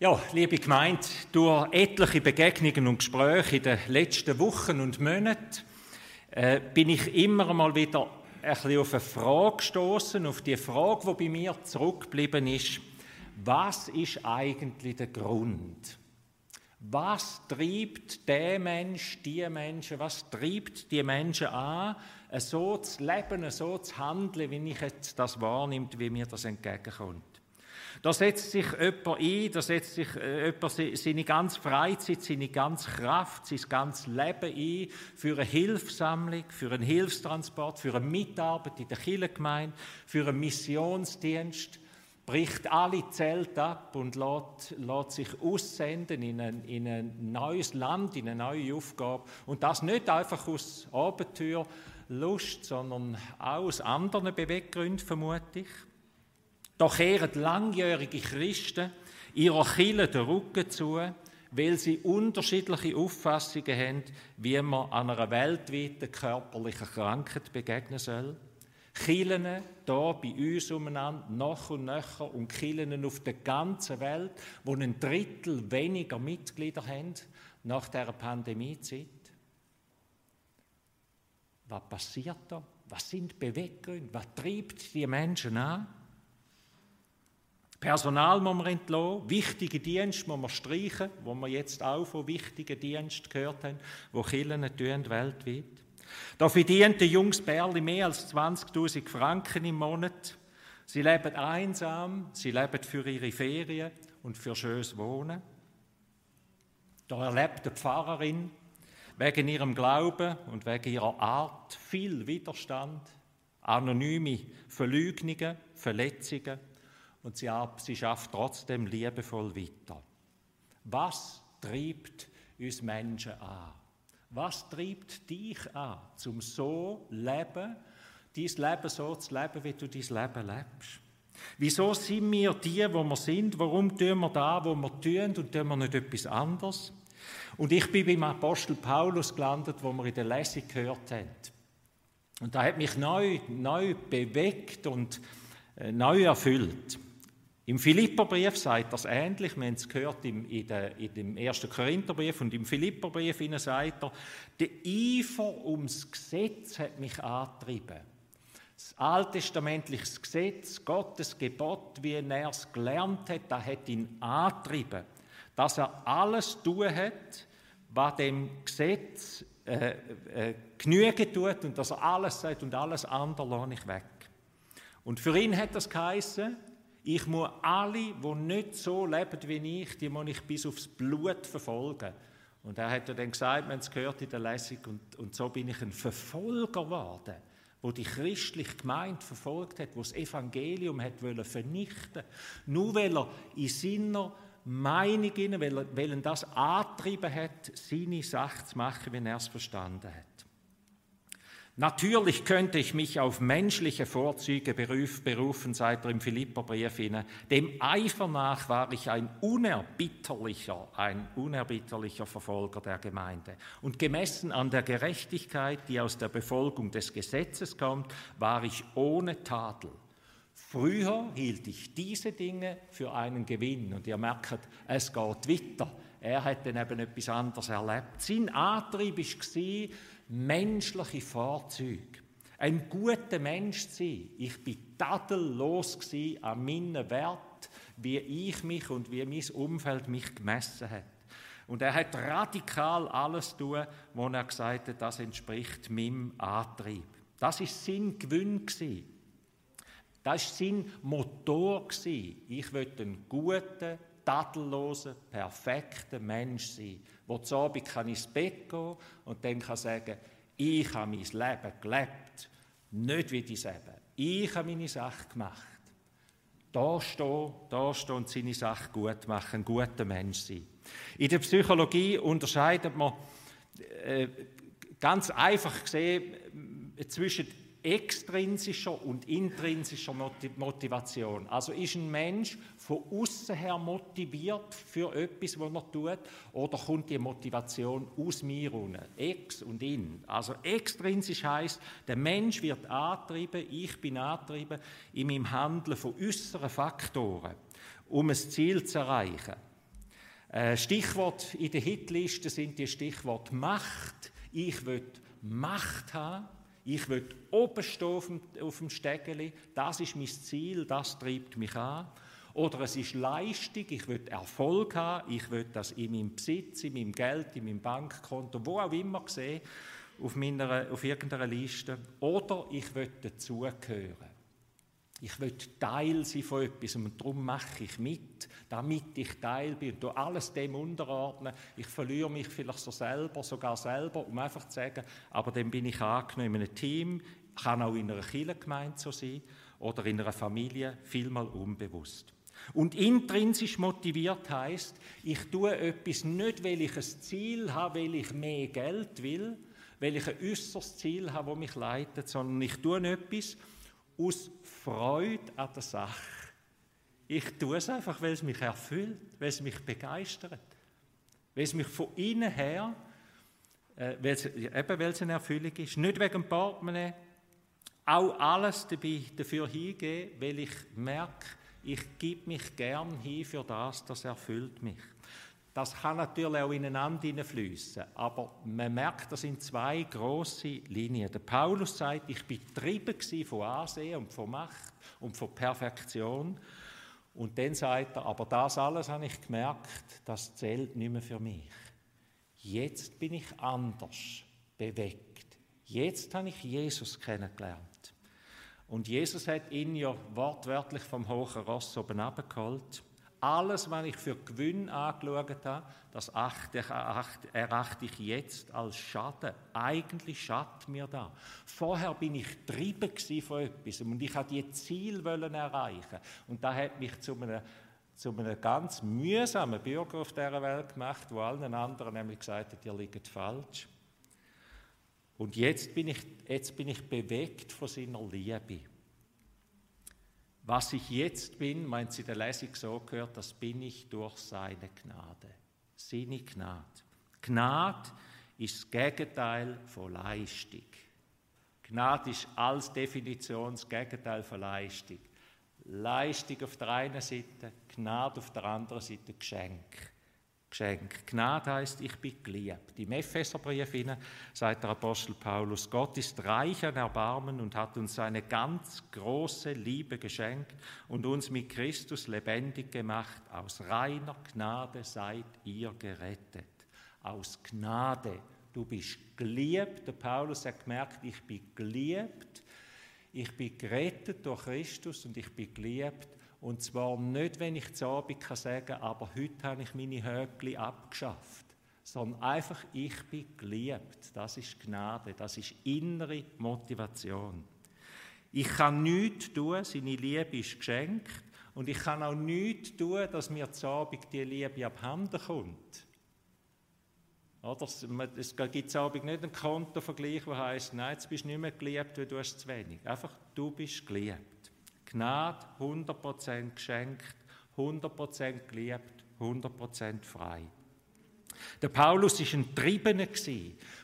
Ja, liebe Gemeinde, durch etliche Begegnungen und Gespräche in den letzten Wochen und Monaten äh, bin ich immer mal wieder ein bisschen auf eine Frage gestoßen, auf die Frage, die bei mir zurückgeblieben ist: Was ist eigentlich der Grund? Was treibt der Mensch, die Menschen, was treibt die Menschen an, so zu leben, so zu handeln, wie ich jetzt das wahrnehme, wie mir das entgegenkommt? Da setzt sich jemand ein, da setzt sich äh, jemand seine ganze Freizeit, seine ganze Kraft, sein ganzes Leben ein für eine Hilfssammlung, für einen Hilfstransport, für eine Mitarbeit in der Kirchengemeinde, für einen Missionsdienst, bricht alle Zelte ab und lässt, lässt sich aussenden in ein, in ein neues Land, in eine neue Aufgabe. Und das nicht einfach aus Abenteuer, Lust, sondern auch aus anderen Beweggründen, vermute ich. Da kehren langjährige Christen ihrer Kirche den Rücken zu, weil sie unterschiedliche Auffassungen haben, wie man einer weltweiten körperlichen Krankheit begegnen soll. Kirchen hier bei uns umeinander, noch und nöcher und Kirchen auf der ganzen Welt, wo ein Drittel weniger Mitglieder haben nach der Pandemiezeit. Was passiert da? Was sind Beweggründe? Was treibt die Menschen an? Personal muss man entlassen, wichtige Dienste muss man streichen, wo wir jetzt auch von wichtigen Diensten gehört haben, die Kirchen tun weltweit. Da verdient der Jungs Berli mehr als 20.000 Franken im Monat. Sie leben einsam, sie leben für ihre Ferien und für schönes Wohnen. Da erlebt die Pfarrerin wegen ihrem Glauben und wegen ihrer Art viel Widerstand, anonyme Verleugnungen, Verletzungen und sie, sie schafft trotzdem liebevoll weiter. Was treibt uns Menschen an? Was treibt dich an, zum so leben, dein Leben so zu leben, wie du dein Leben lebst? Wieso sind wir die, wo wir sind? Warum tun wir da, wo wir tun und tun wir nicht etwas anderes? Und ich bin beim Apostel Paulus gelandet, wo wir in der Lesung gehört haben. Und da hat mich neu, neu bewegt und äh, neu erfüllt. Im Philipperbrief sagt das ähnlich, wir haben es gehört im, in, der, in dem ersten Korintherbrief und im Philipperbrief sagt er, der Eifer ums Gesetz hat mich angetrieben. Das alttestamentliche Gesetz, Gottes Gebot, wie er es gelernt hat, das hat ihn angetrieben, dass er alles tun hat, was dem Gesetz äh, äh, genügen tut und dass er alles sagt und alles andere lasse ich weg. Und für ihn hat das geheißen, ich muss alle, die nicht so leben wie ich, die muss ich bis aufs Blut verfolgen. Und er hat dann gesagt, haben es gehört in der Lesung, und, und so bin ich ein Verfolger geworden, wo die christliche Gemeinde verfolgt hat, wo das Evangelium hat wollen vernichten, nur weil er in seiner Meinung, weil er, weil er das angetrieben hat, seine Sache zu machen, wie er es verstanden hat. Natürlich könnte ich mich auf menschliche Vorzüge berufen, seit er im Philipperbrief hinein. Dem Eifer nach war ich ein unerbitterlicher, ein unerbitterlicher Verfolger der Gemeinde. Und gemessen an der Gerechtigkeit, die aus der Befolgung des Gesetzes kommt, war ich ohne Tadel. Früher hielt ich diese Dinge für einen Gewinn. Und ihr merkt, es geht weiter. Er hat dann eben etwas anderes erlebt. Sein Antrieb war, menschliche Fahrzeuge. Ein guter Mensch zu sein. Ich war tadellos an meinen Wert, wie ich mich und wie mein Umfeld mich gemessen hat. Und er hat radikal alles tun, wo er gesagt hat, das entspricht meinem Antrieb. Das ist sein Gewinn Das war sein Motor Ich will einen guten, tadellosen, perfekten Mensch sein, der zu Abend kann ins Bett gehen und dann kann sagen, ich habe mein Leben gelebt, nicht wie dein Leben. Ich habe meine Sache gemacht. Da stehen, da stehen und seine Sache gut machen, ein guter Mensch sein. In der Psychologie unterscheidet man äh, ganz einfach gesehen zwischen extrinsischer und intrinsischer Motivation. Also ist ein Mensch von außen her motiviert für etwas, was er tut, oder kommt die Motivation aus mir runter? Ex und in. Also extrinsisch heißt, der Mensch wird antrieben, ich bin antrieben in meinem Handeln von äußeren Faktoren, um ein Ziel zu erreichen. Äh, Stichwort in der Hitliste sind die Stichwort Macht. Ich will Macht haben. Ich will oben stehen auf dem, auf dem Stegeli. Das ist mein Ziel, das treibt mich an. Oder es ist Leistung, ich will Erfolg haben, ich will das in meinem Besitz, in meinem Geld, in meinem Bankkonto, wo auch immer sehen, auf, meiner, auf irgendeiner Liste. Oder ich will dazugehören. Ich will Teil sein von etwas und darum mache ich mit, damit ich Teil bin und alles dem unterordnen. Ich verliere mich vielleicht so selber, sogar selber, um einfach zu sagen, aber dann bin ich angenommen in einem Team, kann auch in einer Kirchengemeinde so sein oder in einer Familie, vielmal unbewusst. Und intrinsisch motiviert heißt, ich tue etwas nicht, weil ich ein Ziel habe, weil ich mehr Geld will, weil ich ein äußeres Ziel habe, das mich leitet, sondern ich tue etwas, aus Freude an der Sache. Ich tue es einfach, weil es mich erfüllt, weil es mich begeistert, weil es mich von innen her, äh, weil es, eben weil es eine Erfüllung ist, nicht wegen dem Portemonnaie, auch alles dabei, dafür hingehen, weil ich merke, ich gebe mich gern hin für das, das erfüllt mich. Das kann natürlich auch ineinander hineinfließen, aber man merkt, das sind zwei große Linien. Der Paulus sagt, ich bin getrieben von Ansehen und von Macht und von Perfektion. Und dann sagt er, aber das alles habe ich gemerkt, das zählt nicht mehr für mich. Jetzt bin ich anders bewegt. Jetzt habe ich Jesus kennengelernt. Und Jesus hat ihn ja wortwörtlich vom hohen Ross oben abgeholt alles, was ich für Gewinn angeschaut habe, das erachte ich jetzt als Schaden. Eigentlich schadet mir da. Vorher bin ich getrieben von etwas und ich wollte die Ziel erreichen. Und da hat mich zu einem, zu einem ganz mühsamen Bürger auf dieser Welt gemacht, wo allen anderen nämlich gesagt hat, ihr liegt falsch. Und jetzt bin ich, jetzt bin ich bewegt von seiner Liebe. Was ich jetzt bin, meint sie der Lesung so gehört, das bin ich durch seine Gnade. Seine Gnade. Gnade ist das Gegenteil von Leistung. Gnade ist als Definition das Gegenteil von Leistung. Leistung auf der einen Seite, Gnade auf der anderen Seite Geschenk. Geschenk. Gnade heißt, ich bin geliebt. Im Epheserbrief sagt der Apostel Paulus, Gott ist reich an Erbarmen und hat uns seine ganz große Liebe geschenkt und uns mit Christus lebendig gemacht. Aus reiner Gnade seid ihr gerettet. Aus Gnade. Du bist geliebt. Der Paulus hat gemerkt, ich bin geliebt. Ich bin gerettet durch Christus und ich bin geliebt und zwar nicht, wenn ich zu Abend kann sagen aber heute habe ich meine Höckli abgeschafft, sondern einfach, ich bin geliebt. Das ist Gnade, das ist innere Motivation. Ich kann nichts tun, seine Liebe ist geschenkt. Und ich kann auch nichts tun, dass mir zu Abend die Liebe abhanden kommt. Oder? Es gibt zu Abend nicht einen Kontovergleich, der heißt, nein, jetzt bist du nicht mehr geliebt, weil du hast zu wenig. Einfach, du bist geliebt. Gnade 100% geschenkt, 100% geliebt, 100% frei. Der Paulus war ein Triebener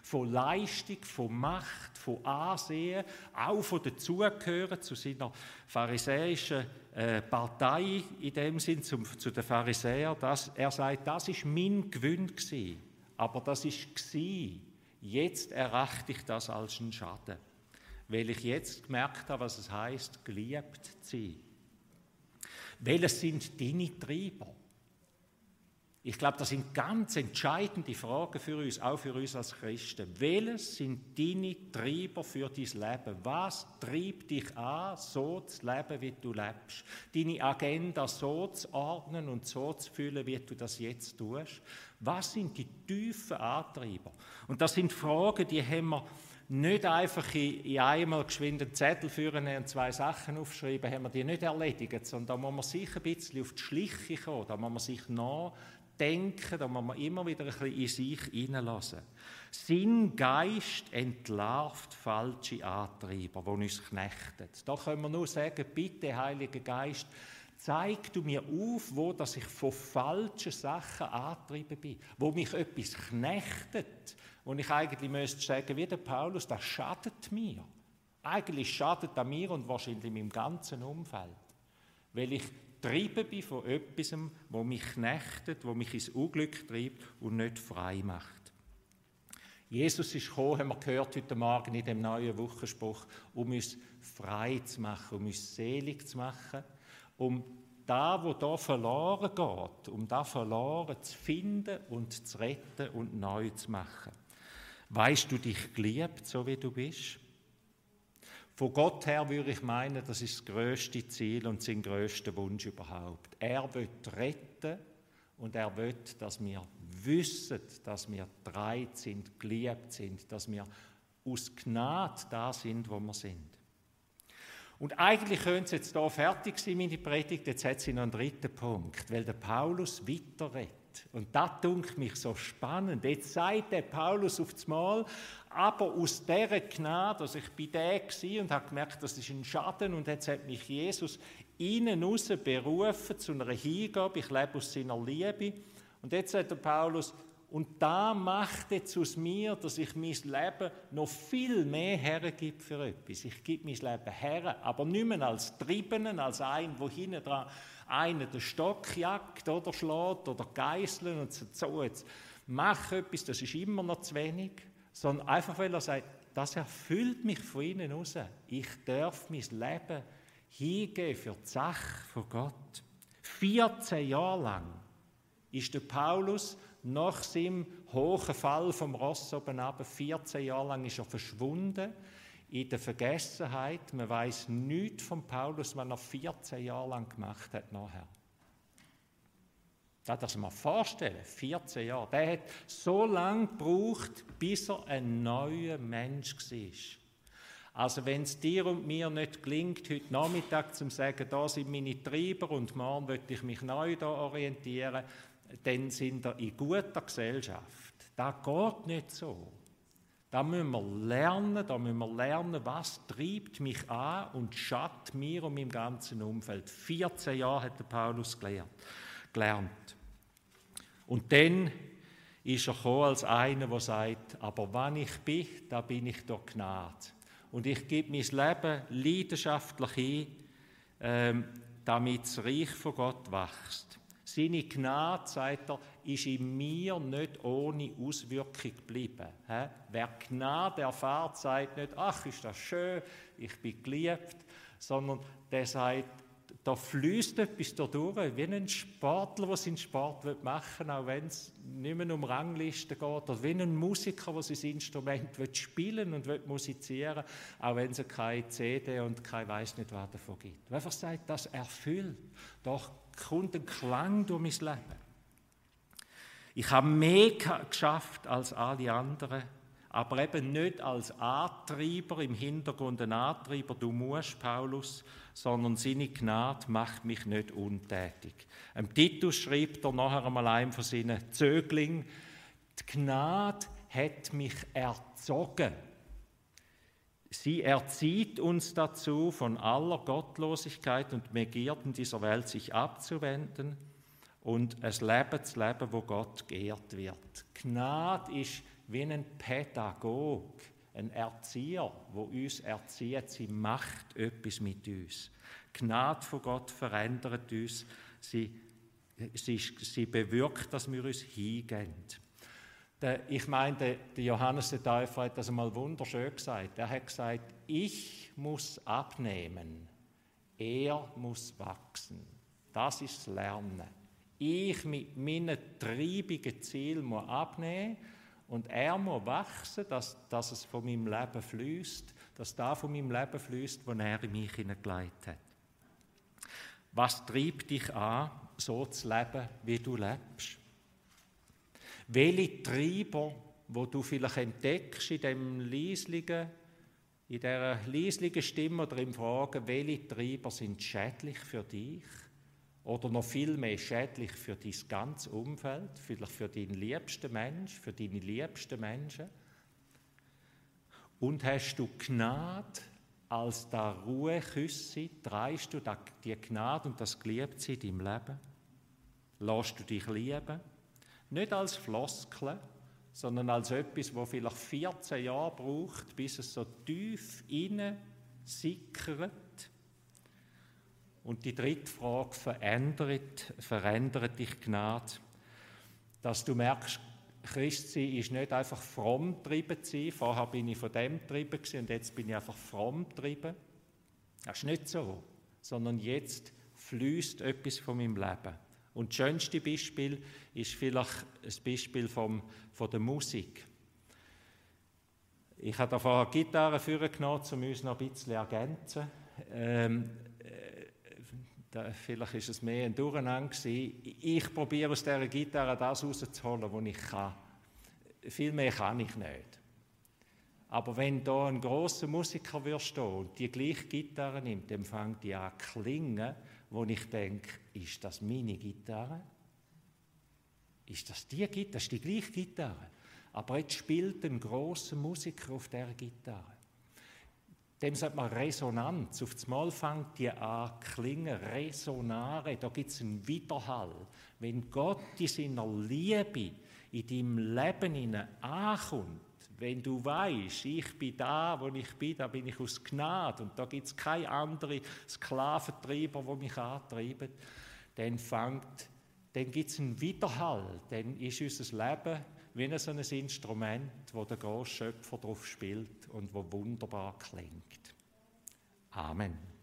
von Leistung, von Macht, von Ansehen, auch von Dazugehören zu seiner pharisäischen äh, Partei, in dem Sinn zu, zu den Pharisäern. Das, er sagt, das ist mein Gewinn aber das ist Jetzt erachte ich das als einen Schaden weil ich jetzt gemerkt habe, was es heißt, geliebt zu sein. Welches sind deine Treiber? Ich glaube, das sind ganz entscheidende Fragen für uns, auch für uns als Christen. Welches sind deine Treiber für dein Leben? Was treibt dich an, so zu leben, wie du lebst? Deine Agenda so zu ordnen und so zu fühlen, wie du das jetzt tust? Was sind die tiefen Antreiber? Und das sind Fragen, die haben wir nicht einfach in, einmal geschwind einen Zettel führen und zwei Sachen aufschreiben, haben wir die nicht erledigt, sondern da muss man sich ein bisschen auf die Schliche kommen, da muss man sich nachdenken, da muss man immer wieder ein bisschen in sich hineinlassen. Sein Geist entlarvt falsche Antreiber, die uns knechten. Da können wir nur sagen, bitte, Heiliger Geist, zeig du mir auf, wo dass ich von falschen Sachen angetrieben bin, wo mich etwas knechtet, und ich eigentlich müsste sagen, wie der Paulus, das schadet mir. Eigentlich schadet er mir und wahrscheinlich meinem ganzen Umfeld. Weil ich getrieben bin von etwas, wo mich knechtet, wo mich ins Unglück treibt und nicht frei macht. Jesus ist gekommen, haben wir gehört heute Morgen in dem neuen Wochenspruch, um uns frei zu machen, um uns selig zu machen, um da, wo da verloren geht, um da verloren zu finden und zu retten und neu zu machen. Weißt du dich geliebt, so wie du bist? Von Gott her würde ich meinen, das ist das größte Ziel und sein größter Wunsch überhaupt. Er wird retten und er will, dass wir wissen, dass wir dreit sind, geliebt sind, dass wir aus Gnade da sind, wo wir sind. Und eigentlich könnte es jetzt hier fertig sein, meine Predigt. Jetzt hat sie noch einen dritten Punkt, weil der Paulus weiterredet. Und das dunkelt mich so spannend. Jetzt sagt der Paulus auf das Mal, aber aus dieser Gnade, also ich bin der und habe gemerkt, das ist ein Schaden und jetzt hat mich Jesus innen raus berufen zu einer Hingabe. Ich lebe aus seiner Liebe. Und jetzt sagt der Paulus, und da macht jetzt aus mir, dass ich mein Leben noch viel mehr hergebe für etwas. Ich gebe mein Leben her, aber nicht mehr als Triebenen, als ein, wo hinten dran einer den Stock jagt oder schlägt oder geißeln und sagt, so jetzt mach etwas, das ist immer noch zu wenig, sondern einfach, weil er sagt, das erfüllt mich von innen raus. Ich darf mein Leben hingeben für die Sache von Gott. 14 Jahre lang ist der Paulus nach seinem hohen Fall vom Ross oben ab, 14 Jahre lang ist er verschwunden in der Vergessenheit. Man weiß nichts von Paulus, was er 14 Jahre lang gemacht hat nachher. Das muss man vorstellen, 14 Jahre. Der hat so lange gebraucht, bis er ein neuer Mensch war. Also wenn es dir und mir nicht gelingt, heute Nachmittag zu sagen, da sind meine Treiber und morgen möchte ich mich neu da orientieren, dann sind wir in guter Gesellschaft. Das geht nicht so. Da müssen wir lernen, da müssen wir lernen, was treibt mich an und schadet mir und meinem ganzen Umfeld. 14 Jahre hat der Paulus gelernt. Und dann ist er gekommen als einer, der sagt, aber wann ich bin, da bin ich durch Gnade. Und ich gebe mein Leben leidenschaftlich hin, ähm, damit das Reich von Gott wächst. Seine Gnade, sagt er, ist in mir nicht ohne Auswirkung geblieben. Wer Gnade erfahrt, sagt nicht, ach, ist das schön, ich bin geliebt, sondern der sagt, da fließt etwas da durch, wie ein Sportler, der seinen Sport machen will, auch wenn es nicht mehr um Ranglisten geht, oder wie ein Musiker, der sein Instrument will spielen und will musizieren auch wenn es keine CD und kein weiß nicht was davon gibt. Wer einfach sagt, das erfüllt, doch kommt ein Klang durch mein Leben. Ich habe mehr geschafft als alle anderen, aber eben nicht als Antreiber, im Hintergrund ein Antreiber, du musst, Paulus, sondern seine Gnade macht mich nicht untätig. Im Titus schreibt er nachher einmal einem von seinen Zöglingen, die Gnade hat mich erzogen. Sie erzieht uns dazu, von aller Gottlosigkeit und Begierden dieser Welt sich abzuwenden und ein Leben zu leben, wo Gott geehrt wird. Gnade ist wie ein Pädagog, ein Erzieher, wo uns erzieht. Sie macht etwas mit uns. Gnade von Gott verändert uns. Sie, sie, sie bewirkt, dass wir uns hingehen. Ich meine, der Johannes der Täufer hat das einmal wunderschön gesagt. Er hat gesagt, ich muss abnehmen, er muss wachsen. Das ist das Lernen. Ich mit meinen treibigen Zielen muss abnehmen und er muss wachsen, dass, dass es von meinem Leben fließt, dass da von meinem Leben fließt, wo er in mich hineingelegt hat. Was treibt dich an, so zu leben, wie du lebst? Welche Treiber, wo du vielleicht entdeckst in dem leislichen, in dieser leislichen Stimme oder im Fragen, welche Treiber sind schädlich für dich? Oder noch viel mehr schädlich für dein ganzes Umfeld, vielleicht für deinen liebsten Mensch, für deine liebsten Menschen? Und hast du Gnade als der Ruheküsse? Dreist du die Gnade und das Geliebtsein in deinem Leben? Lässt du dich lieben? Nicht als Floskel, sondern als etwas, wo vielleicht 14 Jahre braucht, bis es so tief innen sickert Und die dritte Frage, verändert, verändert dich Gnade? Dass du merkst, Christsein ist nicht einfach fromm getrieben sein. Vorher bin ich von dem getrieben und jetzt bin ich einfach fromm getrieben. Das ist nicht so, sondern jetzt fließt etwas von meinem Leben. Und das schönste Beispiel ist vielleicht ein Beispiel vom, von der Musik. Ich habe da vorher Gitarre vorgenommen, um uns noch ein bisschen ergänzen. Ähm, äh, da, vielleicht ist es mehr ein Durcheinander. Ich probiere aus dieser Gitarre das rauszuholen, was ich kann. Viel mehr kann ich nicht. Aber wenn da ein großer Musiker stehen und die gleiche Gitarre nimmt, dann fängt die an zu klingen, wo ich denke, ist das meine Gitarre? Ist das die Gitarre? Das ist die gleiche Gitarre. Aber jetzt spielt ein großer Musiker auf der Gitarre. Dem sagt man Resonanz. Auf das Mal fängt die an klingen, resonare. Da gibt es einen Widerhall. Wenn Gott in seiner Liebe in deinem Leben ankommt, wenn du weißt, ich bin da, wo ich bin, da bin ich aus Gnade und da gibt es keine anderen Sklaventreiber, die mich antreiben, dann dann gibt es einen Widerhall, dann ist unser Leben wie so ein Instrument, wo der große Schöpfer drauf spielt und wo wunderbar klingt. Amen.